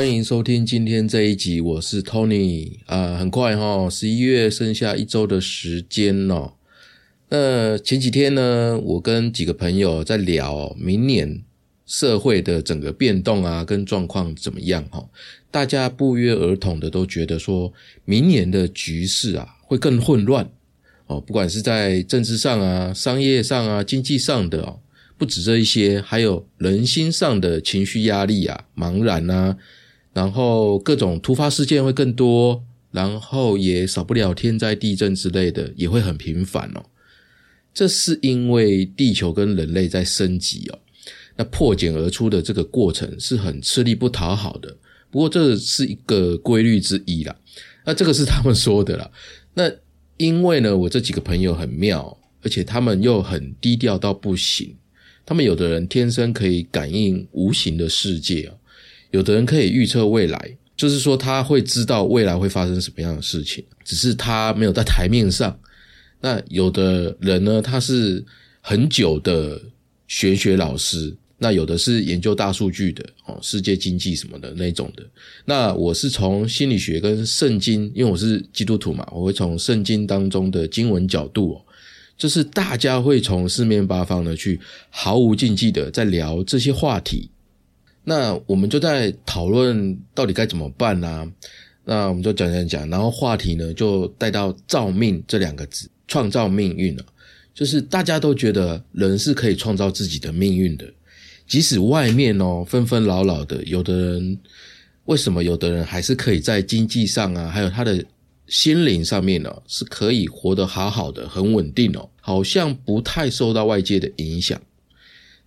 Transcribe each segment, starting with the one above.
欢迎收听今天这一集，我是 Tony 啊，很快哈，十一月剩下一周的时间哦。那前几天呢，我跟几个朋友在聊明年社会的整个变动啊，跟状况怎么样哈？大家不约而同的都觉得说，明年的局势啊会更混乱哦，不管是在政治上啊、商业上啊、经济上的哦。不止这一些，还有人心上的情绪压力啊、茫然啊，然后各种突发事件会更多，然后也少不了天灾地震之类的，也会很频繁哦。这是因为地球跟人类在升级哦，那破茧而出的这个过程是很吃力不讨好的。不过这是一个规律之一啦，那这个是他们说的啦。那因为呢，我这几个朋友很妙，而且他们又很低调到不行。他们有的人天生可以感应无形的世界有的人可以预测未来，就是说他会知道未来会发生什么样的事情，只是他没有在台面上。那有的人呢，他是很久的玄学老师，那有的是研究大数据的哦，世界经济什么的那种的。那我是从心理学跟圣经，因为我是基督徒嘛，我会从圣经当中的经文角度哦。就是大家会从四面八方的去毫无禁忌的在聊这些话题，那我们就在讨论到底该怎么办呢？那我们就讲讲讲，然后话题呢就带到“造命”这两个字，创造命运了。就是大家都觉得人是可以创造自己的命运的，即使外面哦纷纷扰扰的，有的人为什么有的人还是可以在经济上啊，还有他的。心灵上面呢是可以活得好好的，很稳定哦，好像不太受到外界的影响。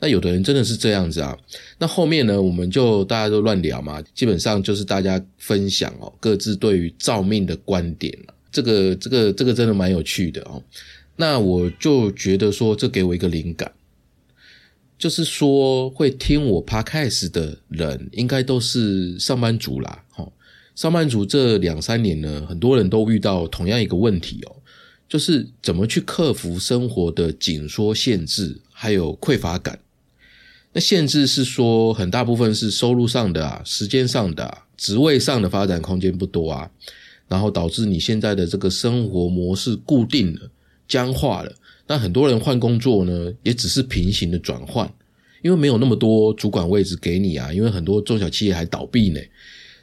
那有的人真的是这样子啊。那后面呢，我们就大家都乱聊嘛，基本上就是大家分享哦，各自对于造命的观点这个这个这个真的蛮有趣的哦。那我就觉得说，这给我一个灵感，就是说会听我 podcast 的人，应该都是上班族啦，哈。上班族这两三年呢，很多人都遇到同样一个问题哦，就是怎么去克服生活的紧缩限制，还有匮乏感。那限制是说，很大部分是收入上的啊，时间上的，职位上的发展空间不多啊，然后导致你现在的这个生活模式固定了、僵化了。那很多人换工作呢，也只是平行的转换，因为没有那么多主管位置给你啊，因为很多中小企业还倒闭呢，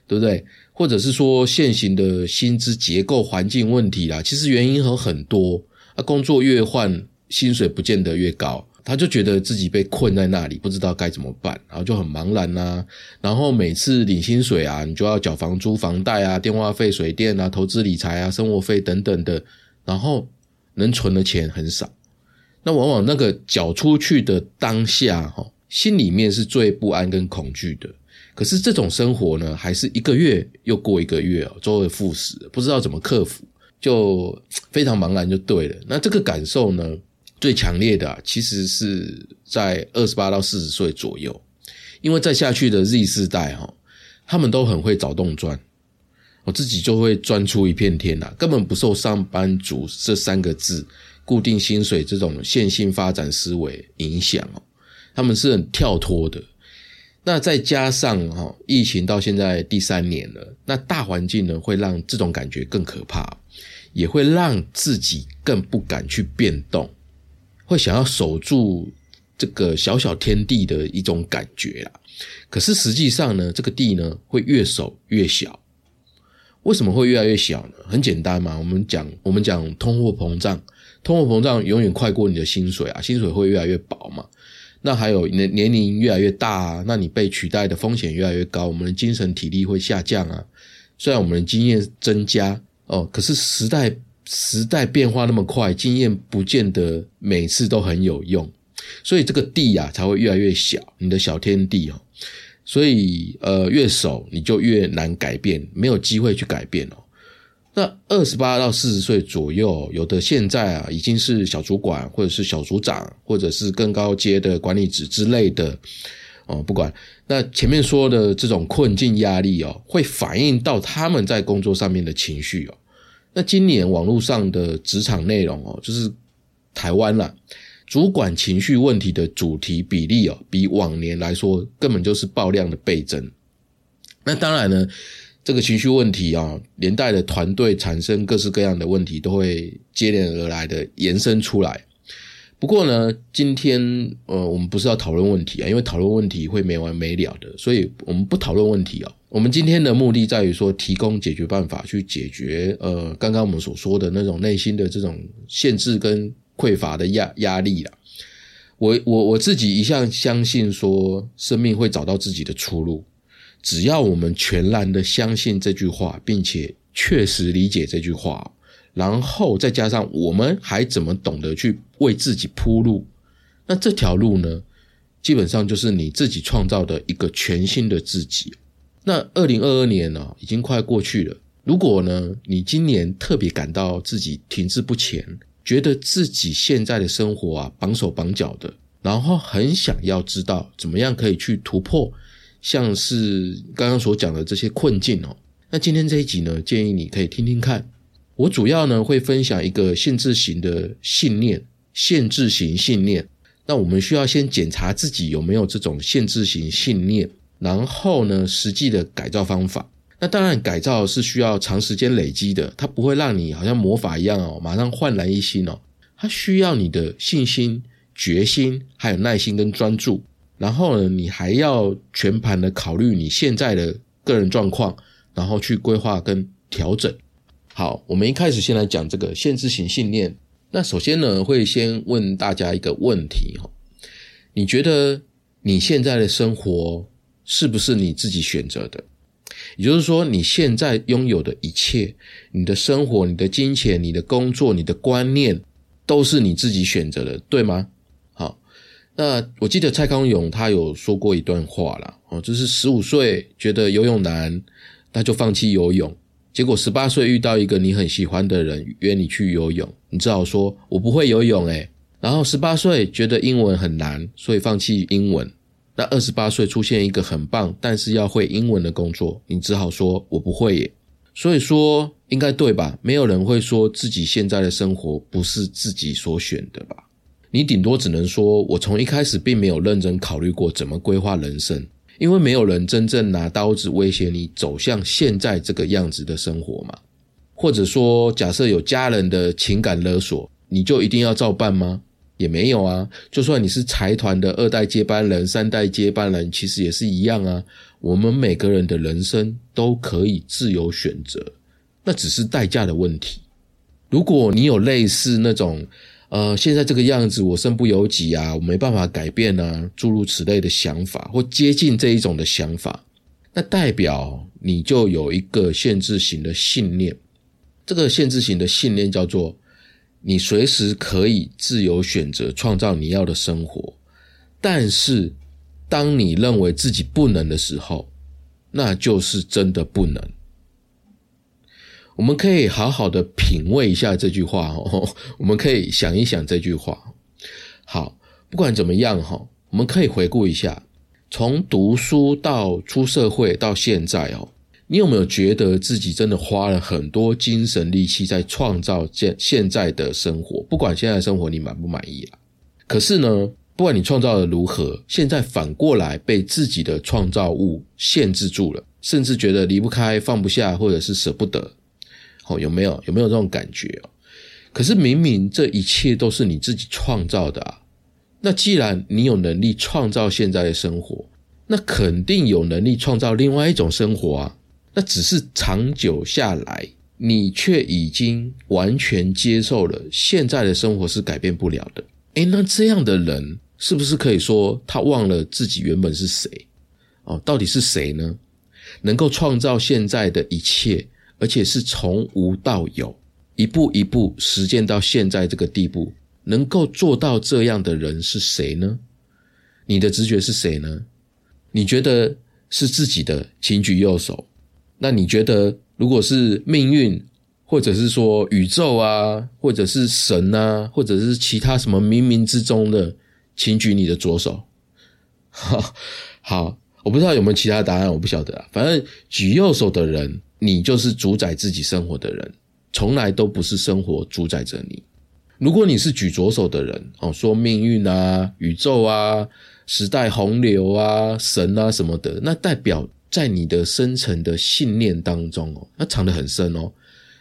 对不对？或者是说现行的薪资结构环境问题啦，其实原因有很多。啊，工作越换，薪水不见得越高，他就觉得自己被困在那里，不知道该怎么办，然后就很茫然呐。然后每次领薪水啊，你就要缴房租、房贷啊、电话费、水电啊、投资理财啊、生活费等等的，然后能存的钱很少。那往往那个缴出去的当下，哈，心里面是最不安跟恐惧的。可是这种生活呢，还是一个月又过一个月哦，周而复始，不知道怎么克服，就非常茫然，就对了。那这个感受呢，最强烈的其实是在二十八到四十岁左右，因为再下去的 Z 世代哈，他们都很会找洞钻，我自己就会钻出一片天呐，根本不受上班族这三个字固定薪水这种线性发展思维影响哦，他们是很跳脱的。那再加上哈，疫情到现在第三年了，那大环境呢会让这种感觉更可怕，也会让自己更不敢去变动，会想要守住这个小小天地的一种感觉啦。可是实际上呢，这个地呢会越守越小。为什么会越来越小呢？很简单嘛，我们讲我们讲通货膨胀，通货膨胀永远快过你的薪水啊，薪水会越来越薄嘛。那还有年年龄越来越大啊，那你被取代的风险越来越高，我们的精神体力会下降啊。虽然我们的经验增加哦，可是时代时代变化那么快，经验不见得每次都很有用，所以这个地呀才会越来越小，你的小天地哦。所以呃，越守你就越难改变，没有机会去改变哦。那二十八到四十岁左右，有的现在啊已经是小主管，或者是小组长，或者是更高阶的管理职之类的哦。不管那前面说的这种困境压力哦，会反映到他们在工作上面的情绪哦。那今年网络上的职场内容哦，就是台湾啦，主管情绪问题的主题比例哦，比往年来说根本就是爆量的倍增。那当然呢，这个情绪问题啊，连带的团队产生各式各样的问题，都会接连而来的延伸出来。不过呢，今天呃，我们不是要讨论问题啊，因为讨论问题会没完没了的，所以我们不讨论问题哦。我们今天的目的在于说，提供解决办法，去解决呃，刚刚我们所说的那种内心的这种限制跟匮乏的压压力啦。我我我自己一向相信说，生命会找到自己的出路，只要我们全然的相信这句话，并且确实理解这句话。然后再加上我们还怎么懂得去为自己铺路？那这条路呢，基本上就是你自己创造的一个全新的自己。那二零二二年呢，已经快过去了。如果呢，你今年特别感到自己停滞不前，觉得自己现在的生活啊绑手绑脚的，然后很想要知道怎么样可以去突破，像是刚刚所讲的这些困境哦，那今天这一集呢，建议你可以听听看。我主要呢会分享一个限制型的信念，限制型信念。那我们需要先检查自己有没有这种限制型信念，然后呢实际的改造方法。那当然改造是需要长时间累积的，它不会让你好像魔法一样哦，马上焕然一新哦。它需要你的信心、决心，还有耐心跟专注。然后呢，你还要全盘的考虑你现在的个人状况，然后去规划跟调整。好，我们一开始先来讲这个限制型信念。那首先呢，会先问大家一个问题哈：你觉得你现在的生活是不是你自己选择的？也就是说，你现在拥有的一切，你的生活、你的金钱、你的工作、你的观念，都是你自己选择的，对吗？好，那我记得蔡康永他有说过一段话啦，哦，就是十五岁觉得游泳难，他就放弃游泳。结果十八岁遇到一个你很喜欢的人约你去游泳，你只好说“我不会游泳”诶然后十八岁觉得英文很难，所以放弃英文。那二十八岁出现一个很棒但是要会英文的工作，你只好说“我不会耶”。所以说应该对吧？没有人会说自己现在的生活不是自己所选的吧？你顶多只能说我从一开始并没有认真考虑过怎么规划人生。因为没有人真正拿刀子威胁你走向现在这个样子的生活嘛，或者说，假设有家人的情感勒索，你就一定要照办吗？也没有啊。就算你是财团的二代接班人、三代接班人，其实也是一样啊。我们每个人的人生都可以自由选择，那只是代价的问题。如果你有类似那种，呃，现在这个样子，我身不由己啊，我没办法改变啊，诸如此类的想法，或接近这一种的想法，那代表你就有一个限制型的信念。这个限制型的信念叫做：你随时可以自由选择创造你要的生活，但是当你认为自己不能的时候，那就是真的不能。我们可以好好的品味一下这句话哦，我们可以想一想这句话。好，不管怎么样哈，我们可以回顾一下，从读书到出社会到现在哦，你有没有觉得自己真的花了很多精神力气在创造现现在的生活？不管现在生活你满不满意啊？可是呢，不管你创造的如何，现在反过来被自己的创造物限制住了，甚至觉得离不开、放不下，或者是舍不得。哦，有没有有没有这种感觉哦？可是明明这一切都是你自己创造的啊！那既然你有能力创造现在的生活，那肯定有能力创造另外一种生活啊！那只是长久下来，你却已经完全接受了现在的生活是改变不了的。诶，那这样的人是不是可以说他忘了自己原本是谁？哦，到底是谁呢？能够创造现在的一切？而且是从无到有，一步一步实践到现在这个地步，能够做到这样的人是谁呢？你的直觉是谁呢？你觉得是自己的，请举右手。那你觉得，如果是命运，或者是说宇宙啊，或者是神啊，或者是其他什么冥冥之中的，请举你的左手。好，好，我不知道有没有其他答案，我不晓得啊。反正举右手的人。你就是主宰自己生活的人，从来都不是生活主宰着你。如果你是举左手的人，哦，说命运啊、宇宙啊、时代洪流啊、神啊什么的，那代表在你的深层的信念当中哦，那藏得很深哦。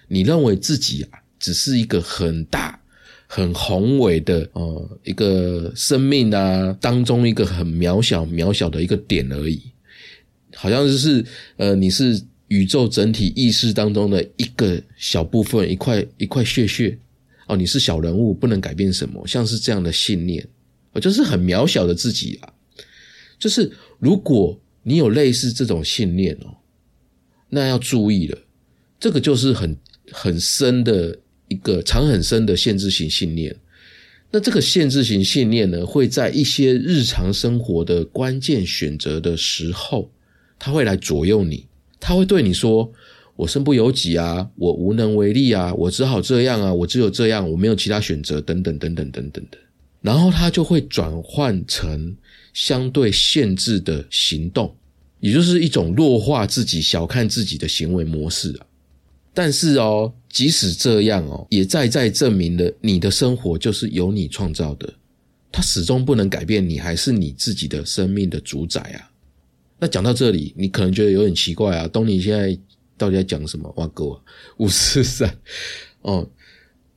你认为自己啊，只是一个很大、很宏伟的哦，一个生命啊当中一个很渺小、渺小的一个点而已，好像就是呃，你是宇宙整体意识当中的一个小部分，一块一块屑屑哦，你是小人物，不能改变什么，像是这样的信念，我就是很渺小的自己啊。就是如果你有类似这种信念哦，那要注意了，这个就是很。很深的一个藏很深的限制型信念，那这个限制型信念呢，会在一些日常生活的关键选择的时候，他会来左右你，他会对你说：“我身不由己啊，我无能为力啊，我只好这样啊，我只有这样，我没有其他选择，等等等等等等的。”然后他就会转换成相对限制的行动，也就是一种弱化自己、小看自己的行为模式啊。但是哦，即使这样哦，也再再证明了你的生活就是由你创造的，它始终不能改变你，还是你自己的生命的主宰啊。那讲到这里，你可能觉得有点奇怪啊，东尼现在到底在讲什么？哇哥啊，五四三哦，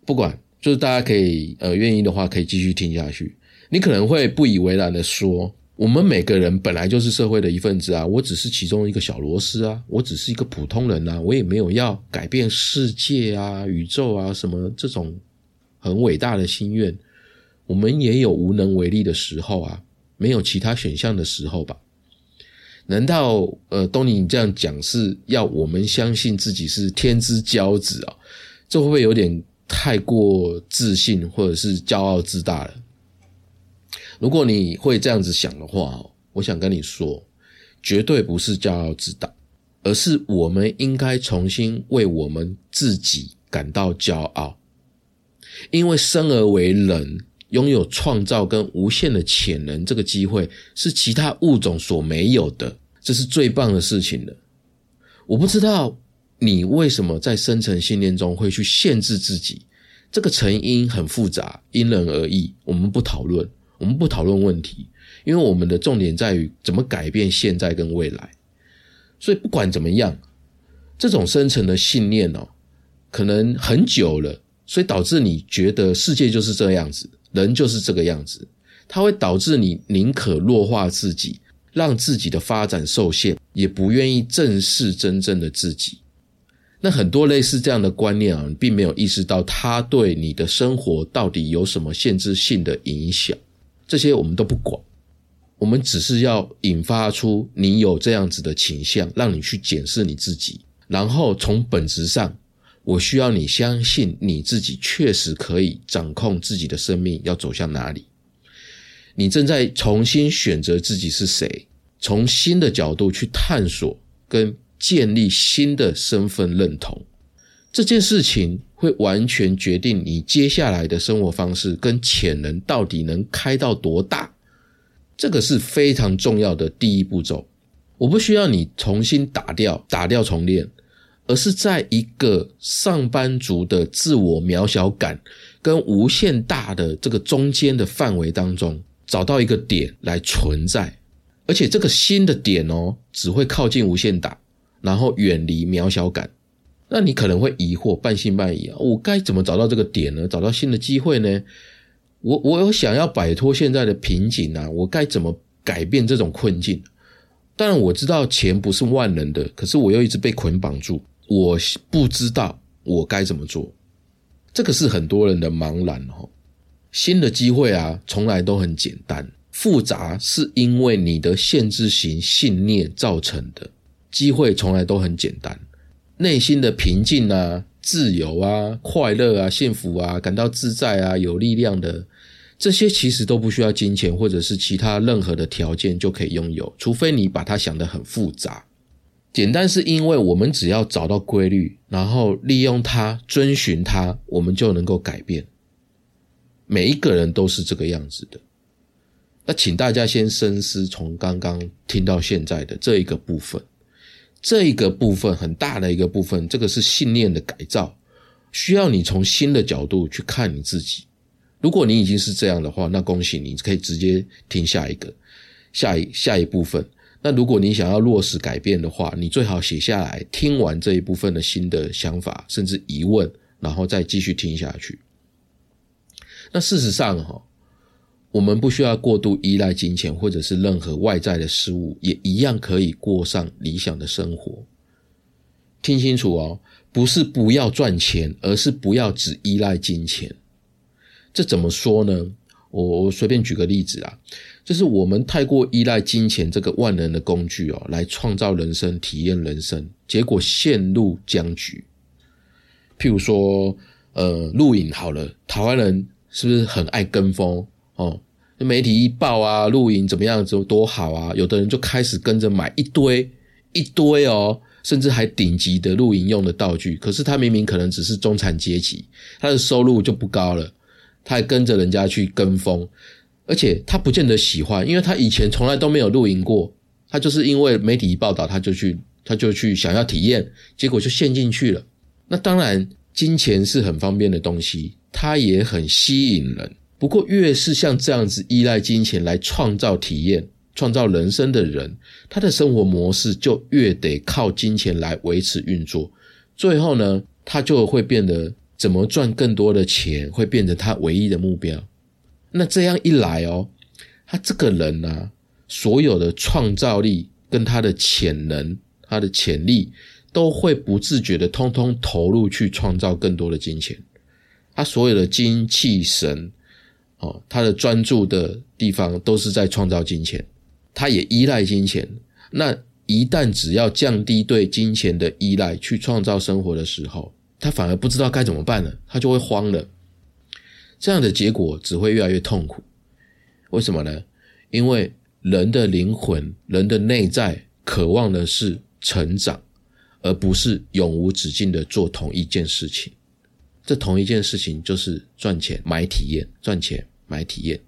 不管，就是大家可以呃愿意的话，可以继续听下去。你可能会不以为然的说。我们每个人本来就是社会的一份子啊，我只是其中一个小螺丝啊，我只是一个普通人啊，我也没有要改变世界啊、宇宙啊什么这种很伟大的心愿。我们也有无能为力的时候啊，没有其他选项的时候吧？难道呃，东尼你这样讲是要我们相信自己是天之骄子啊？这会不会有点太过自信或者是骄傲自大了？如果你会这样子想的话，我想跟你说，绝对不是骄傲自大，而是我们应该重新为我们自己感到骄傲，因为生而为人，拥有创造跟无限的潜能，这个机会是其他物种所没有的，这是最棒的事情了。我不知道你为什么在深层信念中会去限制自己，这个成因很复杂，因人而异，我们不讨论。我们不讨论问题，因为我们的重点在于怎么改变现在跟未来。所以不管怎么样，这种深层的信念哦，可能很久了，所以导致你觉得世界就是这样子，人就是这个样子，它会导致你宁可弱化自己，让自己的发展受限，也不愿意正视真正的自己。那很多类似这样的观念啊，你并没有意识到它对你的生活到底有什么限制性的影响。这些我们都不管，我们只是要引发出你有这样子的倾向，让你去检视你自己，然后从本质上，我需要你相信你自己确实可以掌控自己的生命要走向哪里。你正在重新选择自己是谁，从新的角度去探索跟建立新的身份认同，这件事情。会完全决定你接下来的生活方式跟潜能到底能开到多大，这个是非常重要的第一步骤。我不需要你重新打掉、打掉重练，而是在一个上班族的自我渺小感跟无限大的这个中间的范围当中，找到一个点来存在，而且这个新的点哦，只会靠近无限大，然后远离渺小感。那你可能会疑惑，半信半疑啊！我该怎么找到这个点呢？找到新的机会呢？我我有想要摆脱现在的瓶颈啊！我该怎么改变这种困境？当然我知道钱不是万能的，可是我又一直被捆绑住，我不知道我该怎么做。这个是很多人的茫然哦。新的机会啊，从来都很简单，复杂是因为你的限制型信念造成的。机会从来都很简单。内心的平静啊、自由啊、快乐啊、幸福啊、感到自在啊、有力量的这些，其实都不需要金钱或者是其他任何的条件就可以拥有，除非你把它想得很复杂。简单是因为我们只要找到规律，然后利用它、遵循它，我们就能够改变。每一个人都是这个样子的。那请大家先深思，从刚刚听到现在的这一个部分。这一个部分很大的一个部分，这个是信念的改造，需要你从新的角度去看你自己。如果你已经是这样的话，那恭喜你，可以直接听下一个，下一下一部分。那如果你想要落实改变的话，你最好写下来，听完这一部分的新的想法，甚至疑问，然后再继续听下去。那事实上，哈，我们不需要过度依赖金钱或者是任何外在的事物，也一样可以过上理想的生活。听清楚哦，不是不要赚钱，而是不要只依赖金钱。这怎么说呢？我我随便举个例子啊。就是我们太过依赖金钱这个万能的工具哦，来创造人生、体验人生，结果陷入僵局。譬如说，呃，录影好了，台湾人是不是很爱跟风哦？媒体一报啊，录影怎么样子多好啊？有的人就开始跟着买一堆一堆哦，甚至还顶级的录影用的道具。可是他明明可能只是中产阶级，他的收入就不高了，他还跟着人家去跟风。而且他不见得喜欢，因为他以前从来都没有露营过，他就是因为媒体一报道，他就去，他就去想要体验，结果就陷进去了。那当然，金钱是很方便的东西，它也很吸引人。不过，越是像这样子依赖金钱来创造体验、创造人生的人，他的生活模式就越得靠金钱来维持运作。最后呢，他就会变得怎么赚更多的钱，会变成他唯一的目标。那这样一来哦，他这个人呢，所有的创造力跟他的潜能、他的潜力，都会不自觉的通通投入去创造更多的金钱。他所有的精气神，哦，他的专注的地方都是在创造金钱。他也依赖金钱。那一旦只要降低对金钱的依赖，去创造生活的时候，他反而不知道该怎么办了，他就会慌了。这样的结果只会越来越痛苦，为什么呢？因为人的灵魂、人的内在渴望的是成长，而不是永无止境的做同一件事情。这同一件事情就是赚钱买体验，赚钱买体验。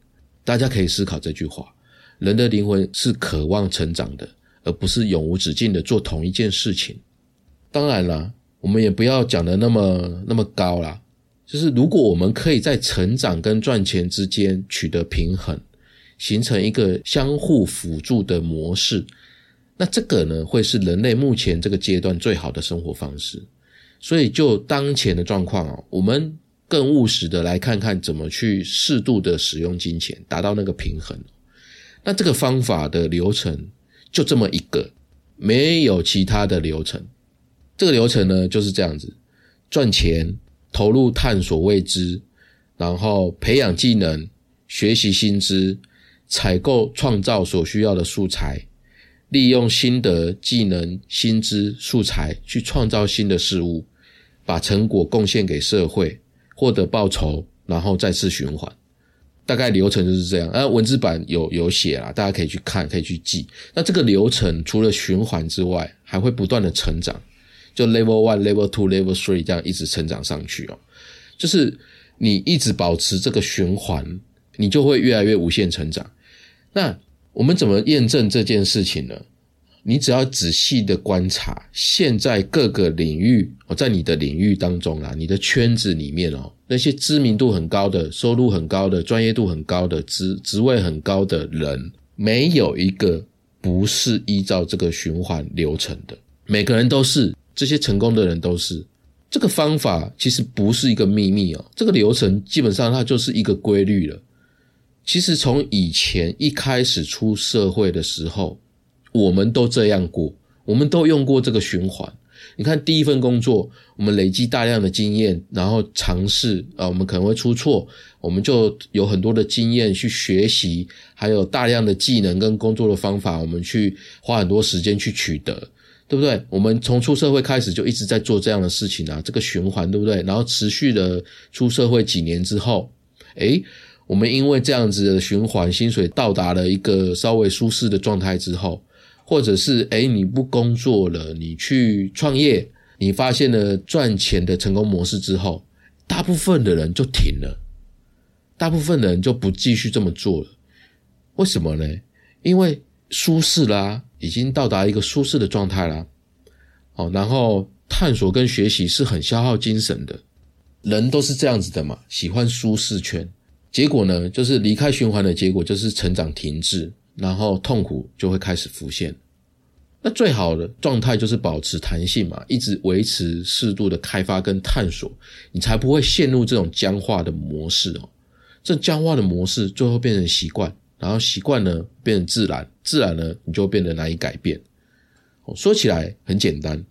大家可以思考这句话：人的灵魂是渴望成长的，而不是永无止境的做同一件事情。当然了，我们也不要讲的那么那么高啦。就是如果我们可以在成长跟赚钱之间取得平衡，形成一个相互辅助的模式，那这个呢会是人类目前这个阶段最好的生活方式。所以就当前的状况哦，我们更务实的来看看怎么去适度的使用金钱，达到那个平衡。那这个方法的流程就这么一个，没有其他的流程。这个流程呢就是这样子，赚钱。投入探索未知，然后培养技能、学习新知、采购创造所需要的素材，利用心得、技能、新知、素材去创造新的事物，把成果贡献给社会，获得报酬，然后再次循环。大概流程就是这样。啊，文字版有有写啊，大家可以去看，可以去记。那这个流程除了循环之外，还会不断的成长。就 level one, level two, level three 这样一直成长上去哦，就是你一直保持这个循环，你就会越来越无限成长。那我们怎么验证这件事情呢？你只要仔细的观察，现在各个领域哦，在你的领域当中啊，你的圈子里面哦，那些知名度很高的、收入很高的、专业度很高的、职职位很高的人，没有一个不是依照这个循环流程的，每个人都是。这些成功的人都是这个方法，其实不是一个秘密哦。这个流程基本上它就是一个规律了。其实从以前一开始出社会的时候，我们都这样过，我们都用过这个循环。你看第一份工作，我们累积大量的经验，然后尝试啊，我们可能会出错，我们就有很多的经验去学习，还有大量的技能跟工作的方法，我们去花很多时间去取得。对不对？我们从出社会开始就一直在做这样的事情啊，这个循环对不对？然后持续的出社会几年之后，诶，我们因为这样子的循环，薪水到达了一个稍微舒适的状态之后，或者是诶，你不工作了，你去创业，你发现了赚钱的成功模式之后，大部分的人就停了，大部分的人就不继续这么做了。为什么呢？因为舒适啦。已经到达一个舒适的状态了，哦，然后探索跟学习是很消耗精神的，人都是这样子的嘛，喜欢舒适圈，结果呢，就是离开循环的结果就是成长停滞，然后痛苦就会开始浮现。那最好的状态就是保持弹性嘛，一直维持适度的开发跟探索，你才不会陷入这种僵化的模式哦。这僵化的模式最后变成习惯，然后习惯呢变成自然，自然呢你就变得难以改变。说起来很简单，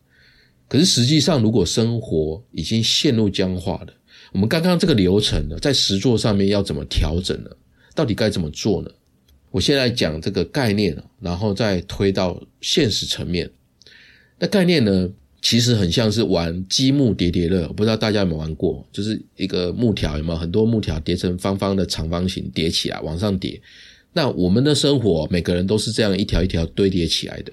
可是实际上如果生活已经陷入僵化了，我们刚刚这个流程呢，在实作上面要怎么调整呢？到底该怎么做呢？我现在讲这个概念然后再推到现实层面。那概念呢，其实很像是玩积木叠叠乐，不知道大家有没有玩过？就是一个木条，有没有很多木条叠成方方的长方形，叠起来往上叠。那我们的生活，每个人都是这样一条一条堆叠起来的。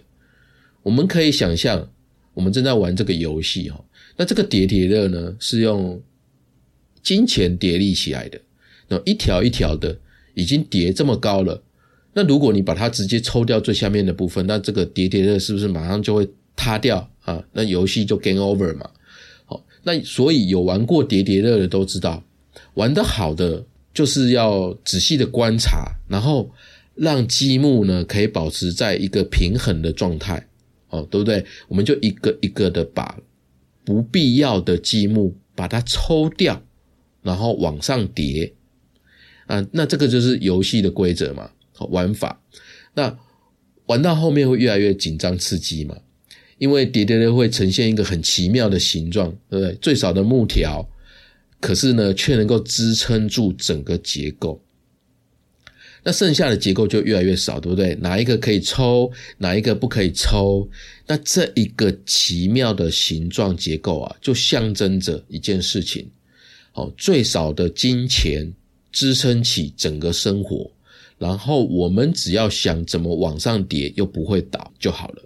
我们可以想象，我们正在玩这个游戏哈。那这个叠叠乐呢，是用金钱叠立起来的，那一条一条的，已经叠这么高了。那如果你把它直接抽掉最下面的部分，那这个叠叠乐是不是马上就会塌掉啊？那游戏就 game over 嘛？好，那所以有玩过叠叠乐的都知道，玩得好的就是要仔细的观察，然后让积木呢可以保持在一个平衡的状态，哦，对不对？我们就一个一个的把不必要的积木把它抽掉，然后往上叠，啊，那这个就是游戏的规则嘛。玩法，那玩到后面会越来越紧张刺激嘛？因为叠叠乐会呈现一个很奇妙的形状，对不对？最少的木条，可是呢，却能够支撑住整个结构。那剩下的结构就越来越少，对不对？哪一个可以抽，哪一个不可以抽？那这一个奇妙的形状结构啊，就象征着一件事情：哦，最少的金钱支撑起整个生活。然后我们只要想怎么往上叠又不会倒就好了。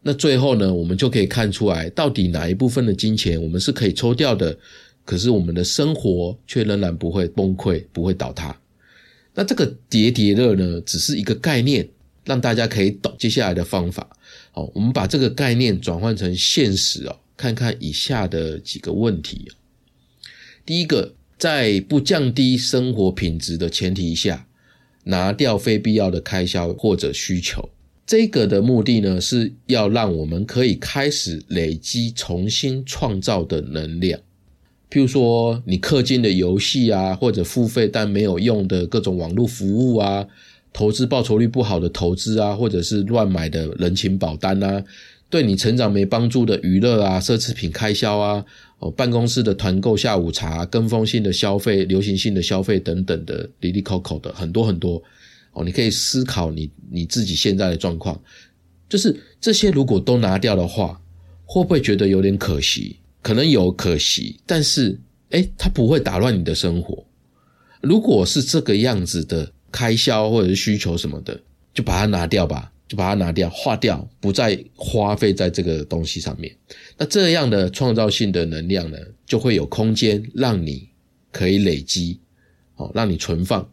那最后呢，我们就可以看出来，到底哪一部分的金钱我们是可以抽掉的，可是我们的生活却仍然不会崩溃，不会倒塌。那这个叠叠乐呢，只是一个概念，让大家可以懂接下来的方法。好，我们把这个概念转换成现实哦，看看以下的几个问题。第一个，在不降低生活品质的前提下。拿掉非必要的开销或者需求，这个的目的呢，是要让我们可以开始累积重新创造的能量。譬如说，你氪金的游戏啊，或者付费但没有用的各种网络服务啊，投资报酬率不好的投资啊，或者是乱买的人情保单啊，对你成长没帮助的娱乐啊、奢侈品开销啊。哦，办公室的团购下午茶、跟风性的消费、流行性的消费等等的，里里口口的很多很多。哦，你可以思考你你自己现在的状况，就是这些如果都拿掉的话，会不会觉得有点可惜？可能有可惜，但是哎，它不会打乱你的生活。如果是这个样子的开销或者是需求什么的，就把它拿掉吧。就把它拿掉、划掉，不再花费在这个东西上面。那这样的创造性的能量呢，就会有空间让你可以累积，哦，让你存放。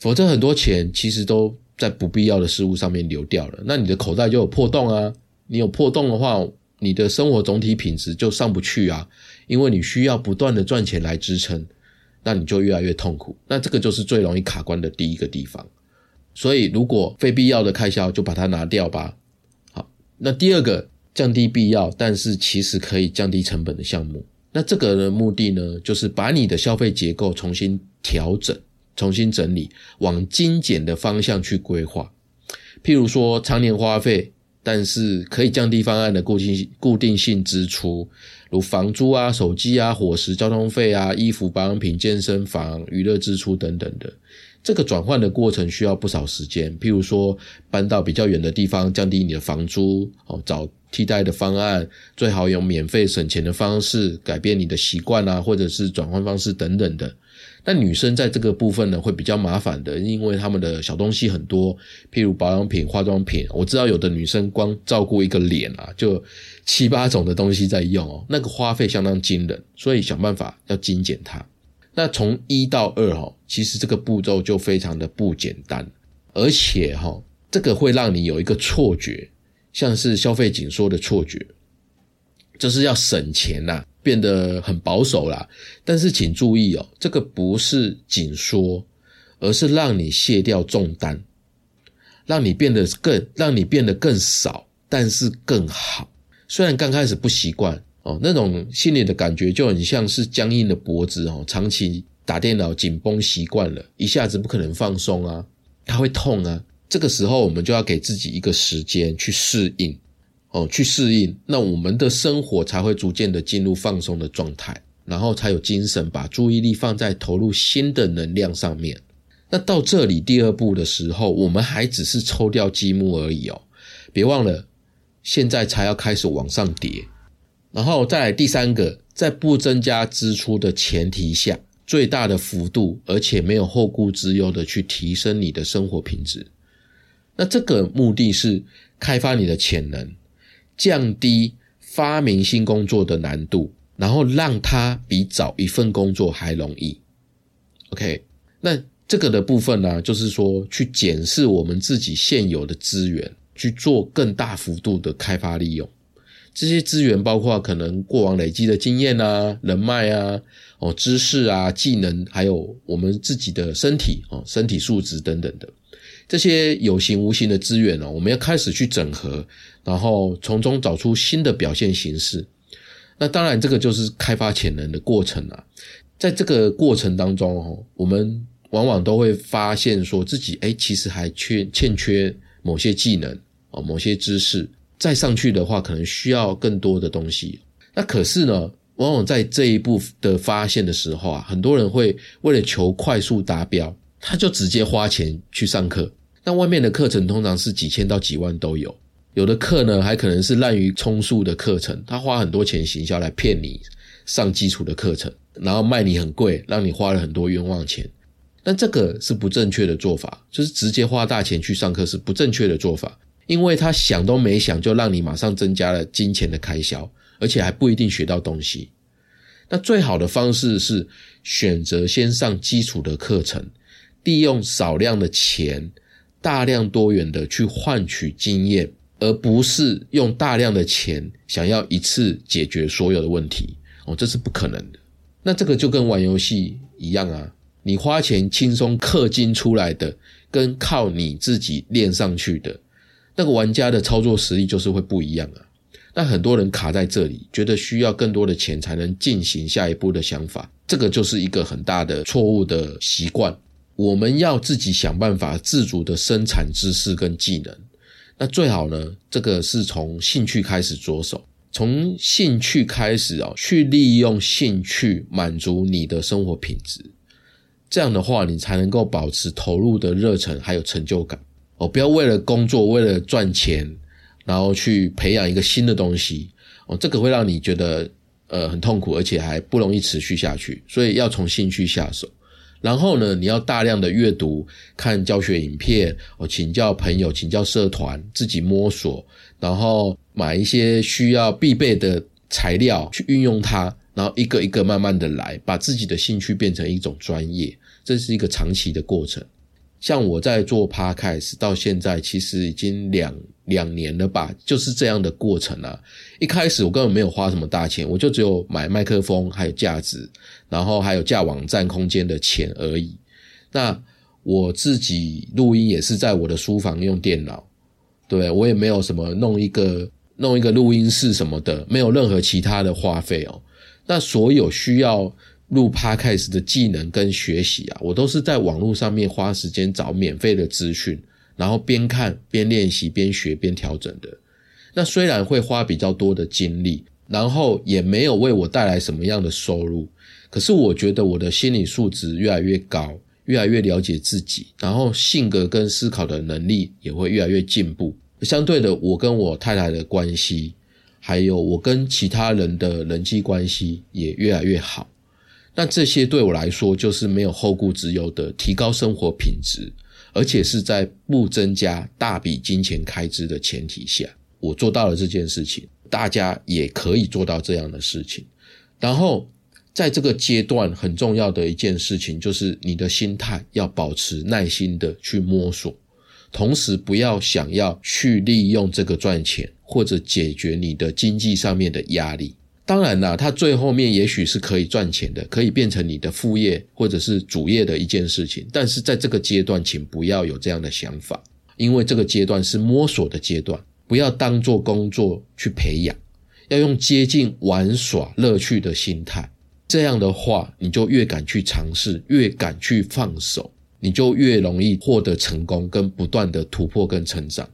否则很多钱其实都在不必要的事物上面流掉了，那你的口袋就有破洞啊。你有破洞的话，你的生活总体品质就上不去啊，因为你需要不断的赚钱来支撑，那你就越来越痛苦。那这个就是最容易卡关的第一个地方。所以，如果非必要的开销就把它拿掉吧。好，那第二个降低必要，但是其实可以降低成本的项目，那这个的目的呢，就是把你的消费结构重新调整、重新整理，往精简的方向去规划。譬如说，常年花费，但是可以降低方案的固定固定性支出，如房租啊、手机啊、伙食、交通费啊、衣服、保养品、健身房、娱乐支出等等的。这个转换的过程需要不少时间，譬如说搬到比较远的地方，降低你的房租，哦，找替代的方案，最好用免费省钱的方式，改变你的习惯啊，或者是转换方式等等的。但女生在这个部分呢，会比较麻烦的，因为他们的小东西很多，譬如保养品、化妆品。我知道有的女生光照顾一个脸啊，就七八种的东西在用哦，那个花费相当惊人，所以想办法要精简它。那从一到二哈，其实这个步骤就非常的不简单，而且哈，这个会让你有一个错觉，像是消费紧缩的错觉，就是要省钱呐，变得很保守啦。但是请注意哦，这个不是紧缩，而是让你卸掉重担，让你变得更，让你变得更少。但是更好。虽然刚开始不习惯哦，那种心里的感觉就很像是僵硬的脖子哦，长期打电脑紧绷习惯了，一下子不可能放松啊，它会痛啊。这个时候我们就要给自己一个时间去适应哦，去适应，那我们的生活才会逐渐的进入放松的状态，然后才有精神把注意力放在投入新的能量上面。那到这里第二步的时候，我们还只是抽掉积木而已哦，别忘了。现在才要开始往上叠，然后再来第三个，在不增加支出的前提下，最大的幅度，而且没有后顾之忧的去提升你的生活品质。那这个目的是开发你的潜能，降低发明新工作的难度，然后让它比找一份工作还容易。OK，那这个的部分呢，就是说去检视我们自己现有的资源。去做更大幅度的开发利用，这些资源包括可能过往累积的经验啊、人脉啊、哦知识啊、技能，还有我们自己的身体哦、身体素质等等的这些有形无形的资源呢，我们要开始去整合，然后从中找出新的表现形式。那当然，这个就是开发潜能的过程啊。在这个过程当中哦，我们往往都会发现说自己哎，其实还缺欠缺某些技能。哦，某些知识再上去的话，可能需要更多的东西。那可是呢，往往在这一步的发现的时候啊，很多人会为了求快速达标，他就直接花钱去上课。那外面的课程通常是几千到几万都有，有的课呢还可能是滥竽充数的课程，他花很多钱行销来骗你上基础的课程，然后卖你很贵，让你花了很多冤枉钱。但这个是不正确的做法，就是直接花大钱去上课是不正确的做法。因为他想都没想，就让你马上增加了金钱的开销，而且还不一定学到东西。那最好的方式是选择先上基础的课程，利用少量的钱，大量多元的去换取经验，而不是用大量的钱想要一次解决所有的问题。哦，这是不可能的。那这个就跟玩游戏一样啊，你花钱轻松氪金出来的，跟靠你自己练上去的。那个玩家的操作实力就是会不一样啊，那很多人卡在这里，觉得需要更多的钱才能进行下一步的想法，这个就是一个很大的错误的习惯。我们要自己想办法自主的生产知识跟技能，那最好呢，这个是从兴趣开始着手，从兴趣开始啊，去利用兴趣满足你的生活品质，这样的话，你才能够保持投入的热忱还有成就感。哦，不要为了工作、为了赚钱，然后去培养一个新的东西。哦，这个会让你觉得呃很痛苦，而且还不容易持续下去。所以要从兴趣下手，然后呢，你要大量的阅读、看教学影片，哦，请教朋友、请教社团，自己摸索，然后买一些需要必备的材料去运用它，然后一个一个慢慢的来，把自己的兴趣变成一种专业，这是一个长期的过程。像我在做 podcast 到现在，其实已经两两年了吧，就是这样的过程啊。一开始我根本没有花什么大钱，我就只有买麦克风，还有架子，然后还有架网站空间的钱而已。那我自己录音也是在我的书房用电脑，对我也没有什么弄一个弄一个录音室什么的，没有任何其他的花费哦。那所有需要。录 podcast 的技能跟学习啊，我都是在网络上面花时间找免费的资讯，然后边看边练习边学边调整的。那虽然会花比较多的精力，然后也没有为我带来什么样的收入，可是我觉得我的心理素质越来越高，越来越了解自己，然后性格跟思考的能力也会越来越进步。相对的，我跟我太太的关系，还有我跟其他人的人际关系也越来越好。那这些对我来说就是没有后顾之忧的提高生活品质，而且是在不增加大笔金钱开支的前提下，我做到了这件事情。大家也可以做到这样的事情。然后在这个阶段很重要的一件事情就是你的心态要保持耐心的去摸索，同时不要想要去利用这个赚钱或者解决你的经济上面的压力。当然啦，它最后面也许是可以赚钱的，可以变成你的副业或者是主业的一件事情。但是在这个阶段，请不要有这样的想法，因为这个阶段是摸索的阶段。不要当做工作去培养，要用接近玩耍乐趣的心态。这样的话，你就越敢去尝试，越敢去放手，你就越容易获得成功，跟不断的突破跟成长。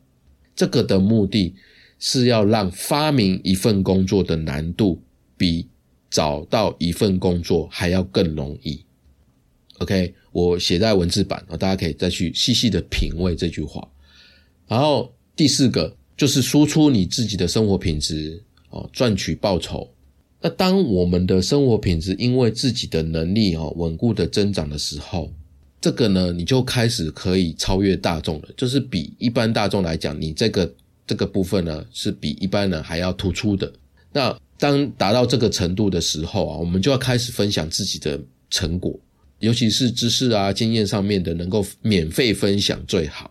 这个的目的是要让发明一份工作的难度比找到一份工作还要更容易。OK，我写在文字版，啊大家可以再去细细的品味这句话。然后第四个就是输出你自己的生活品质哦，赚取报酬。那当我们的生活品质因为自己的能力哦稳固的增长的时候，这个呢你就开始可以超越大众了，就是比一般大众来讲，你这个这个部分呢是比一般人还要突出的。那当达到这个程度的时候啊，我们就要开始分享自己的成果。尤其是知识啊、经验上面的，能够免费分享最好。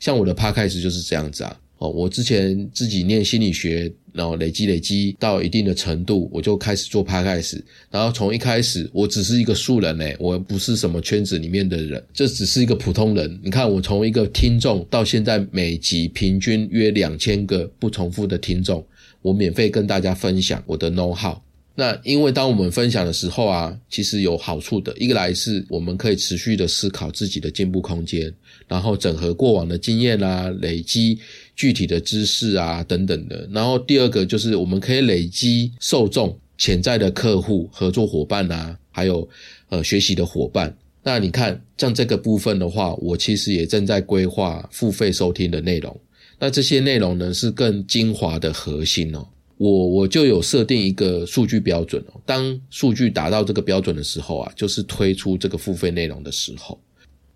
像我的 p 开始就是这样子啊。哦，我之前自己念心理学，然后累积累积到一定的程度，我就开始做 p 开始。然后从一开始，我只是一个素人诶，我不是什么圈子里面的人，这只是一个普通人。你看，我从一个听众到现在每集平均约两千个不重复的听众，我免费跟大家分享我的 know how。那因为当我们分享的时候啊，其实有好处的。一个来是我们可以持续的思考自己的进步空间，然后整合过往的经验啊，累积具体的知识啊等等的。然后第二个就是我们可以累积受众、潜在的客户、合作伙伴啊，还有呃学习的伙伴。那你看像这个部分的话，我其实也正在规划付费收听的内容。那这些内容呢是更精华的核心哦。我我就有设定一个数据标准哦，当数据达到这个标准的时候啊，就是推出这个付费内容的时候。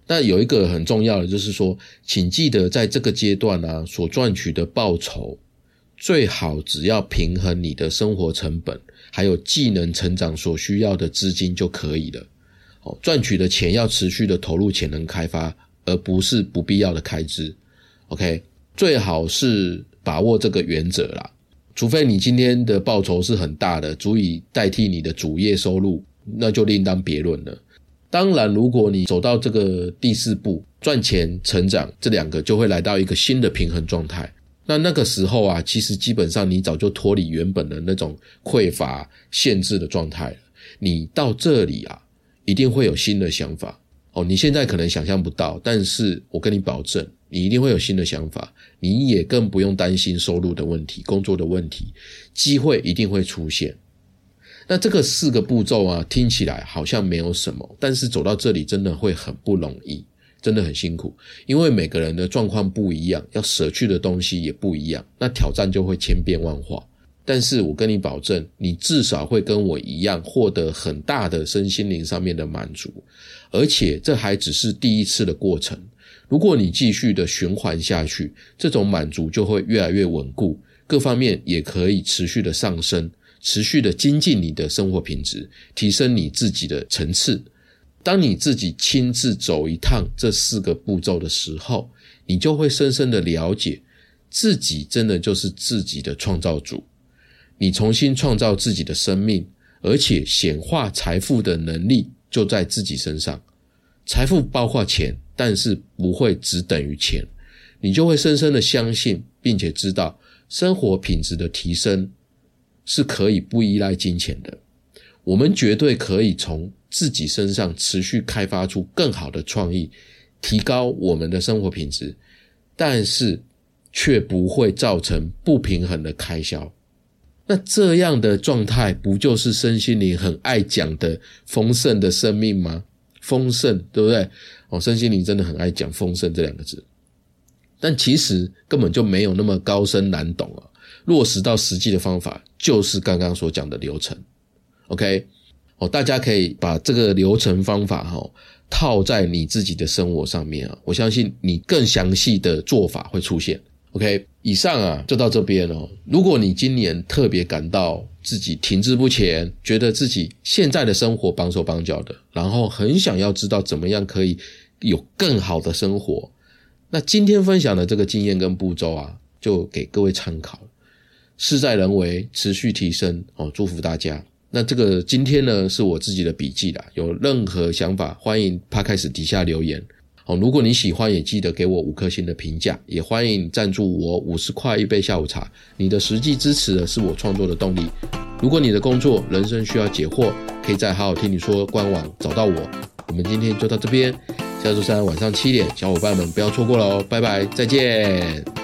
那有一个很重要的就是说，请记得在这个阶段呢，所赚取的报酬最好只要平衡你的生活成本，还有技能成长所需要的资金就可以了。哦，赚取的钱要持续的投入潜能开发，而不是不必要的开支。OK，最好是把握这个原则啦。除非你今天的报酬是很大的，足以代替你的主业收入，那就另当别论了。当然，如果你走到这个第四步，赚钱、成长这两个就会来到一个新的平衡状态。那那个时候啊，其实基本上你早就脱离原本的那种匮乏、限制的状态了。你到这里啊，一定会有新的想法哦。你现在可能想象不到，但是我跟你保证。你一定会有新的想法，你也更不用担心收入的问题、工作的问题，机会一定会出现。那这个四个步骤啊，听起来好像没有什么，但是走到这里真的会很不容易，真的很辛苦，因为每个人的状况不一样，要舍去的东西也不一样，那挑战就会千变万化。但是我跟你保证，你至少会跟我一样获得很大的身心灵上面的满足，而且这还只是第一次的过程。如果你继续的循环下去，这种满足就会越来越稳固，各方面也可以持续的上升，持续的精进你的生活品质，提升你自己的层次。当你自己亲自走一趟这四个步骤的时候，你就会深深的了解自己真的就是自己的创造主，你重新创造自己的生命，而且显化财富的能力就在自己身上。财富包括钱。但是不会只等于钱，你就会深深的相信，并且知道生活品质的提升是可以不依赖金钱的。我们绝对可以从自己身上持续开发出更好的创意，提高我们的生活品质，但是却不会造成不平衡的开销。那这样的状态，不就是身心灵很爱讲的丰盛的生命吗？丰盛，对不对？哦，身心灵真的很爱讲丰盛这两个字，但其实根本就没有那么高深难懂啊。落实到实际的方法，就是刚刚所讲的流程。OK，哦，大家可以把这个流程方法哈套在你自己的生活上面啊，我相信你更详细的做法会出现。OK，以上啊就到这边哦。如果你今年特别感到自己停滞不前，觉得自己现在的生活绑手绑脚的，然后很想要知道怎么样可以有更好的生活，那今天分享的这个经验跟步骤啊，就给各位参考。事在人为，持续提升哦，祝福大家。那这个今天呢是我自己的笔记啦，有任何想法欢迎趴开始底下留言。哦，如果你喜欢，也记得给我五颗星的评价，也欢迎赞助我五十块一杯下午茶。你的实际支持呢是我创作的动力。如果你的工作、人生需要解惑，可以在好好听你说官网找到我。我们今天就到这边，下周三晚上七点，小伙伴们不要错过了哦，拜拜，再见。